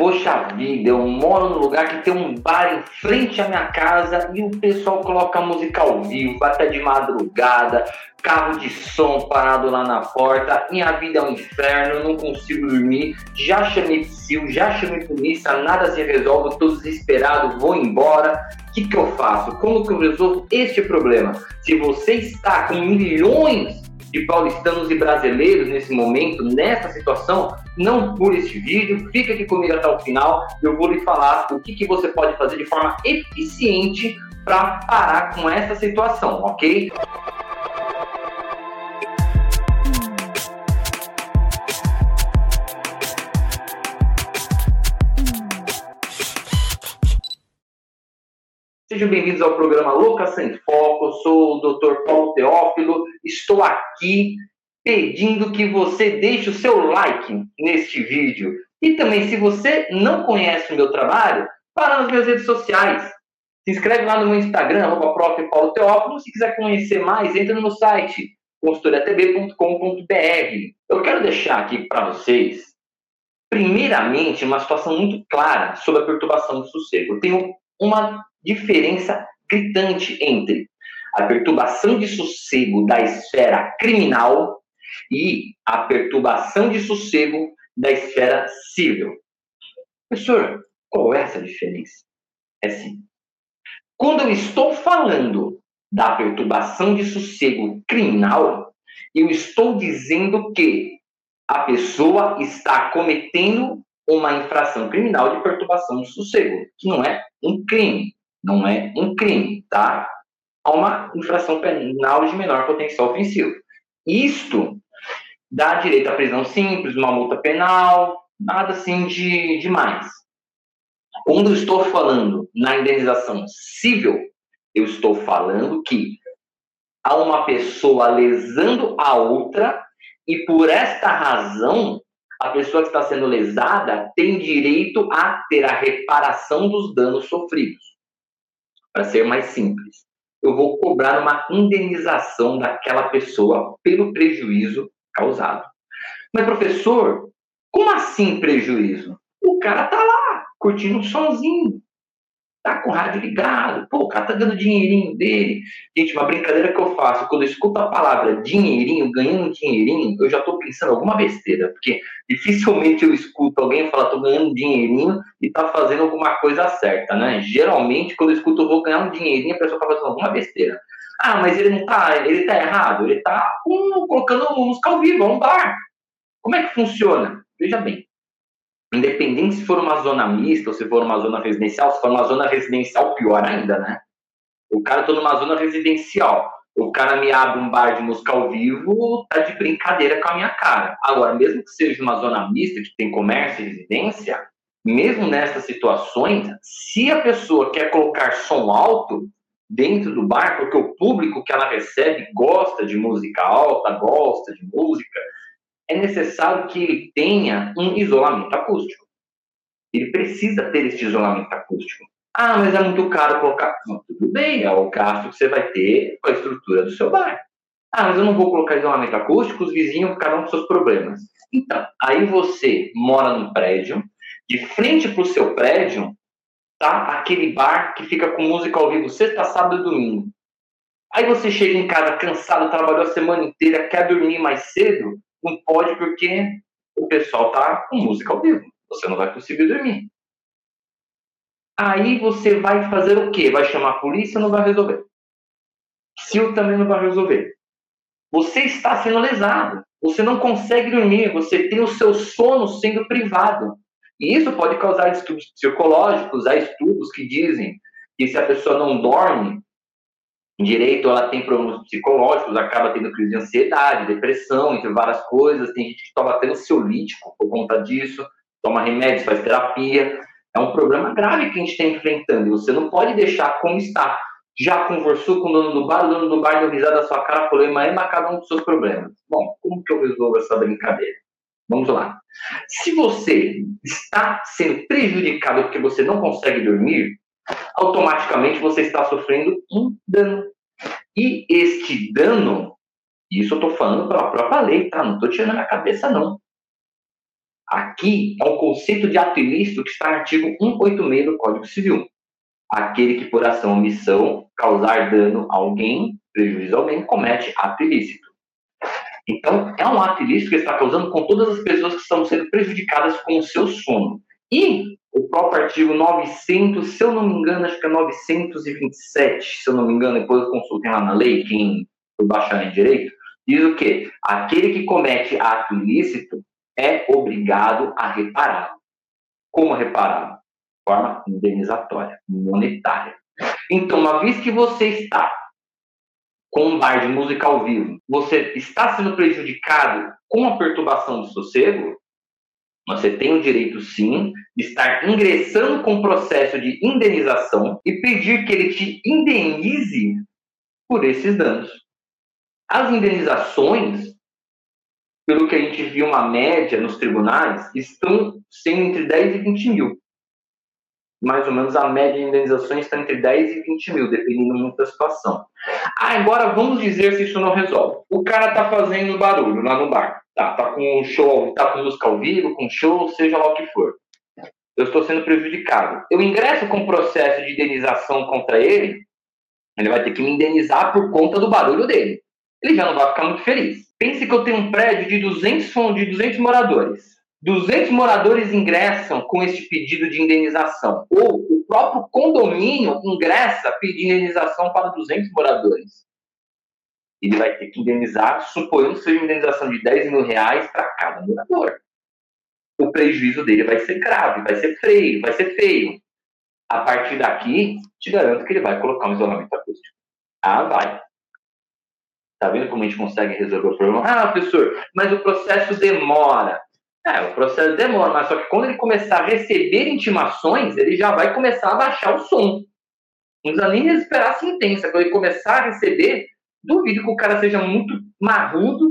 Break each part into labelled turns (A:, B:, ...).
A: Poxa vida, eu moro num lugar que tem um bar em frente à minha casa e o pessoal coloca música ao vivo, até de madrugada, carro de som parado lá na porta, minha vida é um inferno, eu não consigo dormir, já chamei psil, já chamei polícia, nada se resolve, estou desesperado, vou embora. O que, que eu faço? Como que eu resolvo este problema? Se você está com milhões de paulistanos e brasileiros nesse momento, nessa situação, não pule este vídeo, fica aqui comigo até o final, eu vou lhe falar o que, que você pode fazer de forma eficiente para parar com essa situação, ok? Sejam bem-vindos ao programa Louca Sem Foco. Eu sou o Dr. Paulo Teófilo. Estou aqui pedindo que você deixe o seu like neste vídeo. E também, se você não conhece o meu trabalho, para nas minhas redes sociais. Se inscreve lá no meu Instagram, arroba prof. Paulo Teófilo. Se quiser conhecer mais, entra no meu site, consultoriatb.com.br. Eu quero deixar aqui para vocês, primeiramente, uma situação muito clara sobre a perturbação do sossego. Eu tenho uma diferença gritante entre a perturbação de sossego da esfera criminal e a perturbação de sossego da esfera civil. Professor, qual é essa diferença? É sim. Quando eu estou falando da perturbação de sossego criminal, eu estou dizendo que a pessoa está cometendo uma infração criminal de perturbação de sossego, que não é um crime, não é um crime, tá? Há uma infração penal de menor potencial ofensivo. Isto dá direito à prisão simples, uma multa penal, nada assim de demais. Quando estou falando na indenização civil, eu estou falando que há uma pessoa lesando a outra e por esta razão a pessoa que está sendo lesada tem direito a ter a reparação dos danos sofridos. Para ser mais simples, eu vou cobrar uma indenização daquela pessoa pelo prejuízo causado. Mas, professor, como assim prejuízo? O cara tá lá, curtindo sozinho, tá com o rádio ligado, pô, o cara tá dando dinheirinho dele. Gente, uma brincadeira que eu faço, quando eu escuto a palavra dinheirinho, ganhando dinheirinho, eu já tô pensando alguma besteira, porque dificilmente eu escuto alguém falar, tô ganhando dinheirinho e tá fazendo alguma coisa certa, né? Geralmente, quando eu escuto, eu vou ganhar um dinheirinho, a pessoa tá fazendo alguma besteira. Ah, mas ele não tá, ele tá errado, ele tá um, colocando música ao vivo, é um bar. Como é que funciona? Veja bem, independente se for uma zona mista ou se for uma zona residencial, se for uma zona residencial, pior ainda, né? O cara tá numa zona residencial, o cara me abre um bar de música ao vivo, tá de brincadeira com a minha cara. Agora, mesmo que seja uma zona mista, que tem comércio e residência, mesmo nessas situações, se a pessoa quer colocar som alto, dentro do bar, porque o público que ela recebe gosta de música alta, gosta de música, é necessário que ele tenha um isolamento acústico. Ele precisa ter esse isolamento acústico. Ah, mas é muito caro colocar. Não, tudo bem, é o gasto que você vai ter com a estrutura do seu bar. Ah, mas eu não vou colocar isolamento acústico, os vizinhos ficarão com seus problemas. Então, aí você mora num prédio, de frente para o seu prédio tá? Aquele bar que fica com música ao vivo sexta, sábado e domingo. Aí você chega em casa cansado, trabalhou a semana inteira, quer dormir mais cedo, não pode porque o pessoal tá com música ao vivo. Você não vai conseguir dormir. Aí você vai fazer o quê? Vai chamar a polícia? Não vai resolver. Sil também não vai resolver. Você está sendo lesado. Você não consegue dormir. Você tem o seu sono sendo privado. E isso pode causar distúrbios psicológicos. Há estudos que dizem que se a pessoa não dorme direito, ela tem problemas psicológicos, acaba tendo crise de ansiedade, depressão, entre várias coisas. Tem gente que toma ansiolítico por conta disso, toma remédios, faz terapia. É um problema grave que a gente está enfrentando e você não pode deixar como está. Já conversou com o dono do bar, o dono do bar deu risada da sua cara, falou, mas é cada um dos seus problemas. Bom, como que eu resolvo essa brincadeira? Vamos lá. Se você está sendo prejudicado porque você não consegue dormir, automaticamente você está sofrendo um dano. E este dano, isso eu estou falando pela própria lei, tá? Não estou tirando a cabeça, não. Aqui é um conceito de ato ilícito que está no artigo 186 do Código Civil. Aquele que por ação ou omissão causar dano a alguém, prejuízo a alguém, comete ato ilícito. Então, é um ato ilícito que está causando com todas as pessoas que estão sendo prejudicadas com o seu sono. E o próprio artigo 900, se eu não me engano, acho que é 927, se eu não me engano, depois eu consultei lá na lei, quem foi baixar em direito, diz o quê? Aquele que comete ato ilícito é obrigado a reparar. Como reparar? De forma indenizatória, monetária. Então, uma vez que você está com um bar de música ao vivo, você está sendo prejudicado com a perturbação do sossego, você tem o direito, sim, de estar ingressando com o processo de indenização e pedir que ele te indenize por esses danos. As indenizações, pelo que a gente viu uma média nos tribunais, estão sendo entre 10 e 20 mil. Mais ou menos a média de indenizações está entre 10 e 20 mil, dependendo muito da situação. Ah, agora vamos dizer se isso não resolve. O cara está fazendo barulho lá no bar. Tá, tá com show, tá com música ao vivo, com show, seja lá o que for. Eu estou sendo prejudicado. Eu ingresso com processo de indenização contra ele, ele vai ter que me indenizar por conta do barulho dele. Ele já não vai ficar muito feliz. Pense que eu tenho um prédio de 200, de 200 moradores. 200 moradores ingressam com este pedido de indenização. Ou o próprio condomínio ingressa pedindo indenização para 200 moradores ele vai ter que indenizar, suponhando que seja uma indenização de 10 mil reais para cada morador. O prejuízo dele vai ser grave, vai ser feio, vai ser feio. A partir daqui, te garanto que ele vai colocar um isolamento acústico. Ah, vai. Tá vendo como a gente consegue resolver o problema? Ah, professor, mas o processo demora. É, o processo demora, mas só que quando ele começar a receber intimações, ele já vai começar a baixar o som. Não precisa nem esperar a sentença. Quando ele começar a receber, duvido que o cara seja muito marrudo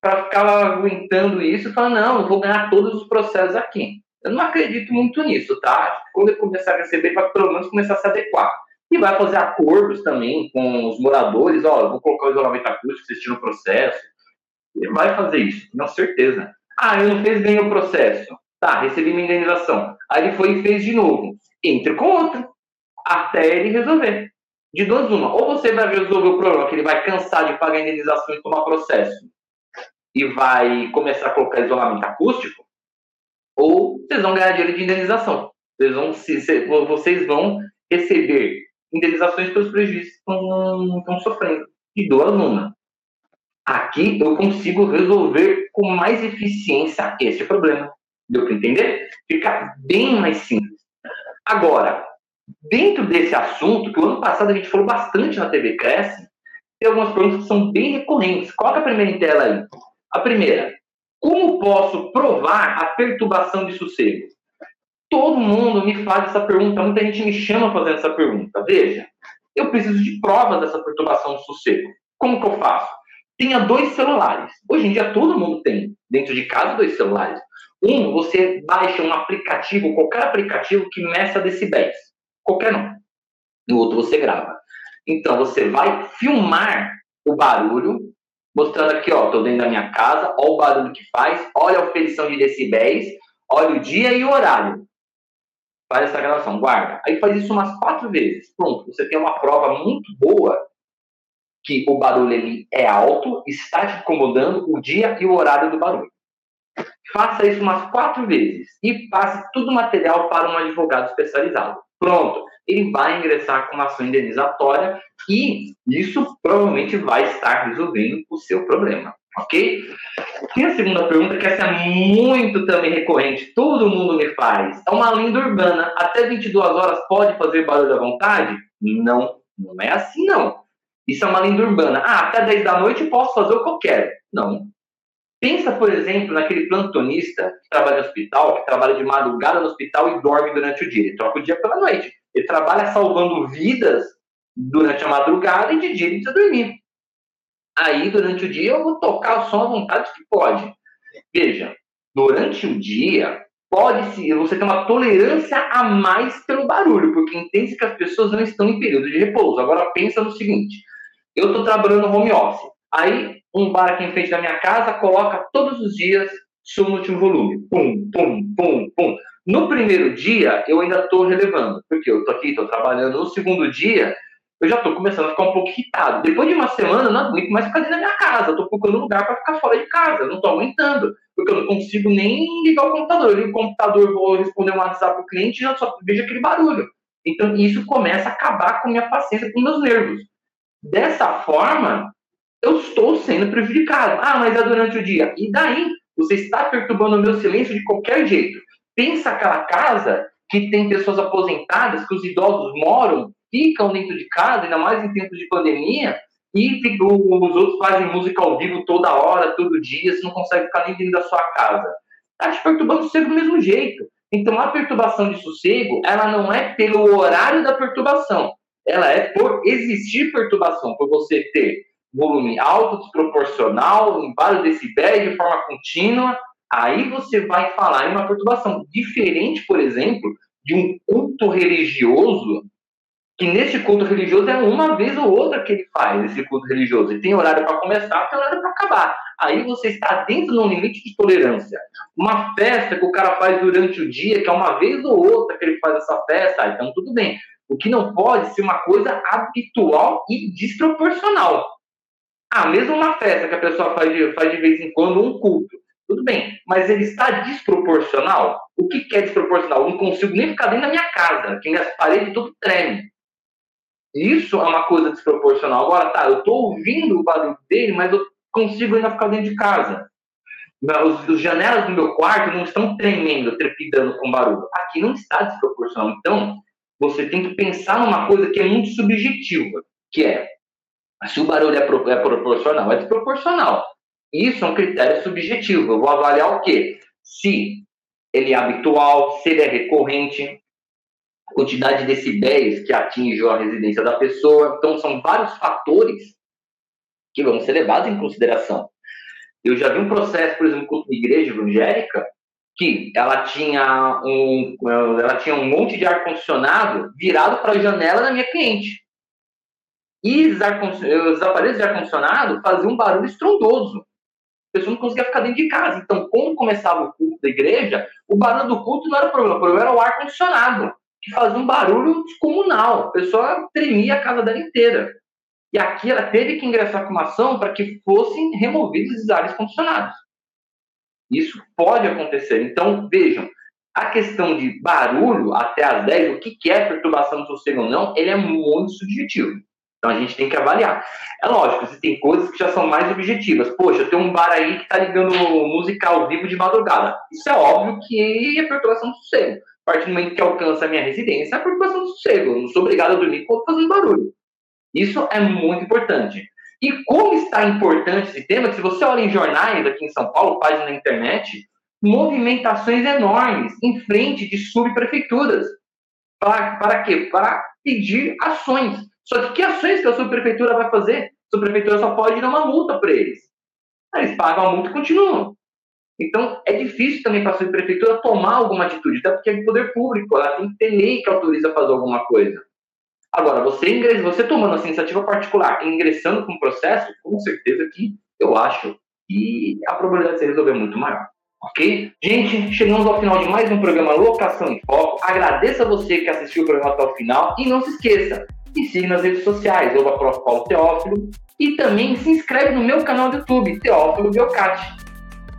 A: para ficar aguentando isso e falar, não, eu vou ganhar todos os processos aqui. Eu não acredito muito nisso, tá? Quando ele começar a receber, vai pelo menos começar a se adequar. E vai fazer acordos também com os moradores, ó, vou colocar o isolamento acústico, vocês tiram o processo. Ele vai fazer isso, com certeza. Ah, eu não fez bem o processo. Tá, recebi minha indenização. Aí ele foi e fez de novo. Entre com outro. Até ele resolver de duas uma. Ou você vai resolver o problema, que ele vai cansar de pagar indenização e tomar processo, e vai começar a colocar isolamento acústico, ou vocês vão ganhar dinheiro de indenização. Vocês vão, se, vocês vão receber indenizações pelos prejuízos que estão, estão sofrendo. De duas uma. Aqui eu consigo resolver com mais eficiência esse problema. Deu para entender? Fica bem mais simples. Agora, Dentro desse assunto, que o ano passado a gente falou bastante na TV Cresce, tem algumas perguntas que são bem recorrentes. Coloca a primeira em tela aí. A primeira, como posso provar a perturbação de sossego? Todo mundo me faz essa pergunta, muita gente me chama fazendo essa pergunta. Veja, eu preciso de provas dessa perturbação de sossego. Como que eu faço? Tenha dois celulares. Hoje em dia todo mundo tem, dentro de casa, dois celulares. Um, você baixa um aplicativo, qualquer aplicativo que meça decibéis qualquer um. No outro você grava. Então você vai filmar o barulho, mostrando aqui, ó, tô dentro da minha casa, ó o barulho que faz, olha a oferição de decibéis, olha o dia e o horário. Faz essa gravação, guarda. Aí faz isso umas quatro vezes. Pronto, você tem uma prova muito boa que o barulho ele é alto, está te incomodando o dia e o horário do barulho. Faça isso umas quatro vezes e passe todo o material para um advogado especializado. Pronto, ele vai ingressar com uma ação indenizatória e isso provavelmente vai estar resolvendo o seu problema, ok? E a segunda pergunta, que essa é muito também recorrente, todo mundo me faz, é uma lenda urbana, até 22 horas pode fazer barulho à vontade? Não, não é assim não. Isso é uma lenda urbana. Ah, até 10 da noite posso fazer o que eu quero. Não, Pensa, por exemplo, naquele plantonista que trabalha no hospital, que trabalha de madrugada no hospital e dorme durante o dia. Ele troca o dia pela noite. Ele trabalha salvando vidas durante a madrugada e de dia ele precisa dormir. Aí, durante o dia, eu vou tocar o som vontade que pode. Veja, durante o dia, pode-se, você ter uma tolerância a mais pelo barulho, porque entende que as pessoas não estão em período de repouso. Agora, pensa no seguinte: eu estou trabalhando home office. Aí um bar aqui em frente da minha casa coloca todos os dias som no último volume. Pum, pum, pum, pum. No primeiro dia, eu ainda estou relevando, porque eu estou aqui, estou trabalhando. No segundo dia, eu já estou começando a ficar um pouco irritado. Depois de uma semana, eu não aguento mais ficar dentro da minha casa. Estou procurando lugar para ficar fora de casa. Eu não estou aguentando, porque eu não consigo nem ligar o computador. Eu ligo o computador, vou responder um WhatsApp para o cliente e já só vejo aquele barulho. Então, isso começa a acabar com minha paciência, com meus nervos. Dessa forma, eu estou sendo prejudicado. Ah, mas é durante o dia. E daí? Você está perturbando o meu silêncio de qualquer jeito. Pensa aquela casa que tem pessoas aposentadas, que os idosos moram, ficam dentro de casa, ainda mais em tempos de pandemia, e os outros fazem música ao vivo toda hora, todo dia, você não consegue ficar nem dentro da sua casa. Está te perturbando o sossego do mesmo jeito. Então, a perturbação de sossego, ela não é pelo horário da perturbação, ela é por existir perturbação, por você ter volume alto, desproporcional, em vários decibéis, de forma contínua, aí você vai falar em uma perturbação. Diferente, por exemplo, de um culto religioso, que nesse culto religioso é uma vez ou outra que ele faz esse culto religioso. Ele tem horário para começar, tem horário para acabar. Aí você está dentro de um limite de tolerância. Uma festa que o cara faz durante o dia, que é uma vez ou outra que ele faz essa festa, ah, então tudo bem. O que não pode ser uma coisa habitual e desproporcional. Ah, mesmo uma festa que a pessoa faz de, faz de vez em quando, um culto. Tudo bem, mas ele está desproporcional? O que, é desproporcional? Eu não consigo nem ficar dentro da minha casa, que minhas paredes tudo treme. Isso é uma coisa desproporcional. Agora, tá, eu estou ouvindo o barulho dele, mas eu consigo ainda ficar dentro de casa. Os, os janelas do meu quarto não estão tremendo, trepidando com barulho. Aqui não está desproporcional. Então, você tem que pensar numa coisa que é muito subjetiva, que é se o barulho é, pro, é proporcional, é desproporcional. Isso é um critério subjetivo. Eu vou avaliar o quê? Se ele é habitual, se ele é recorrente, quantidade de decibéis que atinge a residência da pessoa. Então, são vários fatores que vão ser levados em consideração. Eu já vi um processo, por exemplo, com uma igreja evangélica, que ela tinha um, ela tinha um monte de ar-condicionado virado para a janela da minha cliente. E os, os aparelhos de ar-condicionado faziam um barulho estrondoso. A pessoa não conseguia ficar dentro de casa. Então, quando começava o culto da igreja, o barulho do culto não era o problema, o problema era o ar-condicionado, que fazia um barulho descomunal. A pessoa tremia a casa dela inteira. E aqui ela teve que ingressar com uma ação para que fossem removidos os ares condicionados. Isso pode acontecer. Então, vejam, a questão de barulho até as 10, o que é perturbação do sossego ou não, ele é muito subjetivo. Então a gente tem que avaliar. É lógico, existem coisas que já são mais objetivas. Poxa, tem um bar aí que está ligando música ao vivo de madrugada. Isso é óbvio que é perturbação do sossego. A partir do momento que alcança a minha residência, é perturbação do sossego. Eu não sou obrigado a dormir com fazendo barulho. Isso é muito importante. E como está importante esse tema, que se você olha em jornais aqui em São Paulo, página na internet, movimentações enormes em frente de subprefeituras. Para, para quê? Para pedir ações. Só que que ações que a subprefeitura vai fazer? A subprefeitura só pode dar uma multa para eles. Eles pagam a multa e continuam. Então, é difícil também para a subprefeitura tomar alguma atitude, até porque é poder público, ela tem que ter lei que autoriza a fazer alguma coisa. Agora, você, ingress... você tomando essa iniciativa particular, ingressando com o processo, com certeza que eu acho que a probabilidade de se resolver é muito maior. Ok? Gente, chegamos ao final de mais um programa Locação em Foco. Agradeço a você que assistiu o programa até o final e não se esqueça, me siga nas redes sociais, ou Prof. Paulo Teófilo, e também se inscreve no meu canal do YouTube, Teófilo Biocati.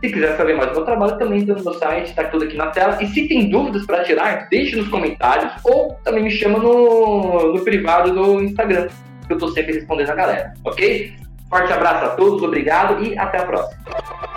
A: Se quiser saber mais do meu trabalho, também está no meu site, está tudo aqui na tela. E se tem dúvidas para tirar, deixe nos comentários ou também me chama no, no privado do Instagram, que eu estou sempre respondendo a galera, ok? Forte abraço a todos, obrigado e até a próxima.